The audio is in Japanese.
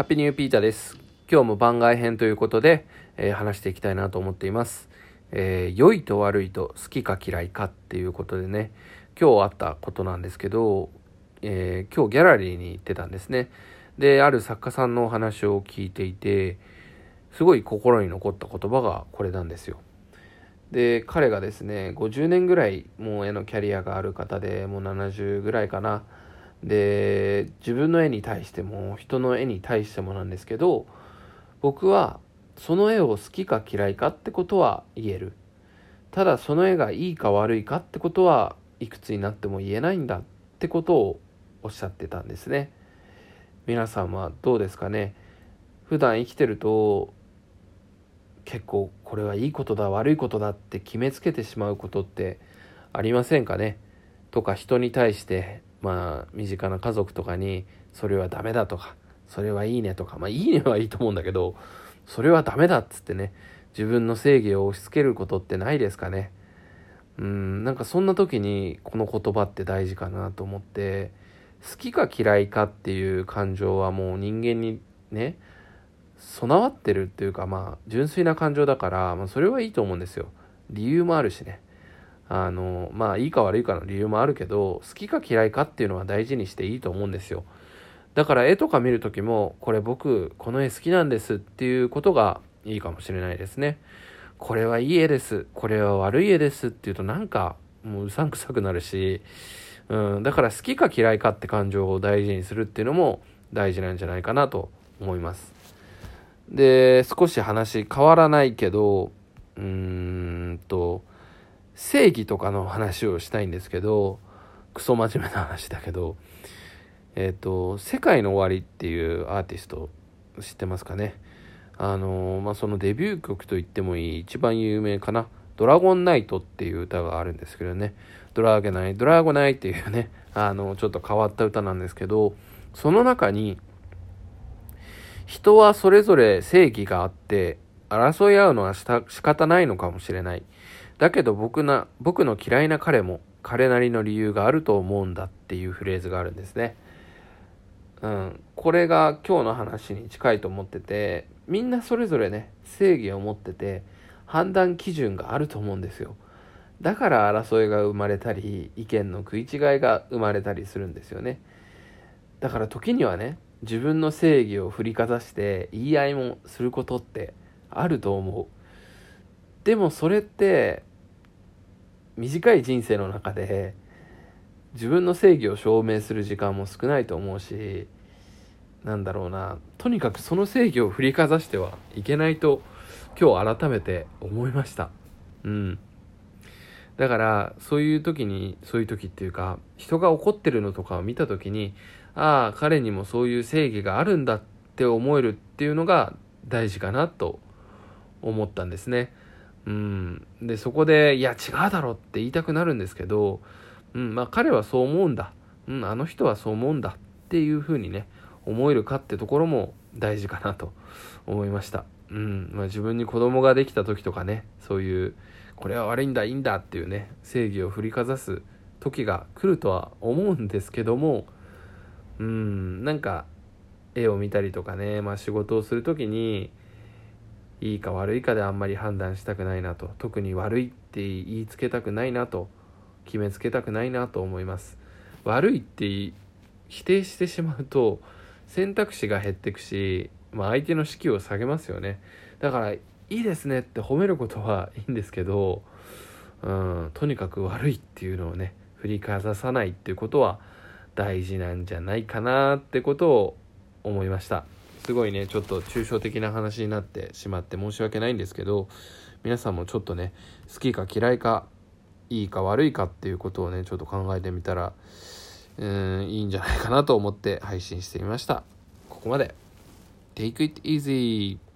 ハッピーニューピーターです。今日も番外編ということで、えー話していきたいなと思っています。えー良いと悪いと好きか嫌いかっていうことでね、今日あったことなんですけど、えー今日ギャラリーに行ってたんですね。で、ある作家さんのお話を聞いていて、すごい心に残った言葉がこれなんですよ。で、彼がですね、50年ぐらいもう絵のキャリアがある方で、もう70ぐらいかな。で自分の絵に対しても人の絵に対してもなんですけど僕はその絵を好きか嫌いかってことは言える。ただその絵がいいか悪いかってことはいくつになっても言えないんだってことをおっしゃってたんですね。皆さんはどうですかね。普段生きてると結構これはいいことだ悪いことだって決めつけてしまうことってありませんかね。とか人に対してまあ身近な家族とかにそれはダメだとかそれはいいねとかまあいいねはいいと思うんだけどそれはダメだっつってね自分の正義を押し付けることってないですかね。うんなんかそんな時にこの言葉って大事かなと思って好きか嫌いかっていう感情はもう人間にね備わってるっていうかまあ純粋な感情だから、まあ、それはいいと思うんですよ。理由もあるしね。あのまあいいか悪いかの理由もあるけど好きか嫌いかっていうのは大事にしていいと思うんですよ。だから絵とか見る時もこれ僕この絵好きなんですっていうことがいいかもしれないですね。これはいい絵ですこれは悪い絵ですっていうとなんかもううさんくさくなるし、うん、だから好きか嫌いかって感情を大事にするっていうのも大事なんじゃないかなと思います。で少し話変わらないけどうーんと正義とかの話をしたいんですけどクソ真面目な話だけどえっ、と「世界の終わり」っていうアーティスト知ってますかね？あのまあそのデビュー曲と言ってもいい一番有名かな「ドラゴンナイト」っていう歌があるんですけどね「ドラゲナイドラゴナイ」っていうねあのちょっと変わった歌なんですけどその中に人はそれぞれ正義があって争い合うのはした仕方ないのかもしれない。だけど僕な僕の嫌いな彼も彼なりの理由があると思うんだっていうフレーズがあるんですね。うん、これが今日の話に近いと思っててみんなそれぞれね正義を持ってて判断基準があると思うんですよ。だから争いが生まれたり意見の食い違いが生まれたりするんですよね。だから時にはね自分の正義を振りかざして言い合いもすることってあると思う。でもそれって短い人生の中で自分の正義を証明する時間も少ないと思うしなんだろうなとにかくその正義を振りかざしてはいけないと今日改めて思いました。うん。だからそういう時にそういう時っていうか人が怒ってるのとかを見た時にああ彼にもそういう正義があるんだって思えるっていうのが大事かなと思ったんですね。うん、でそこで「いや違うだろ」って言いたくなるんですけど、うんまあ、彼はそう思うんだ、うん、あの人はそう思うんだ。っていうふうにね思えるかってところも大事かなと思いました、うんまあ、自分に子供ができた時とかねそういうこれは悪いんだいいんだっていうね正義を振りかざす時が来るとは思うんですけどもうんなんか絵を見たりとかね、まあ、仕事をする時にいいか悪いかであんまり判断したくないなと特に悪いって言いつけたくないなと決めつけたくないなと思います。悪いって否定してしまうと選択肢が減ってくし、まあ、相手の士気を下げますよね。だからいいですねって褒めることはいいんですけど、うん、とにかく悪いっていうのをね振りかざさないっていうことは大事なんじゃないかなってことを思いました。すごいねちょっと抽象的な話になってしまって申し訳ないんですけど皆さんもちょっとね好きか嫌いかいいか悪いかっていうことをねちょっと考えてみたらうんいいんじゃないかなと思って配信してみました。ここまで。Take it easy!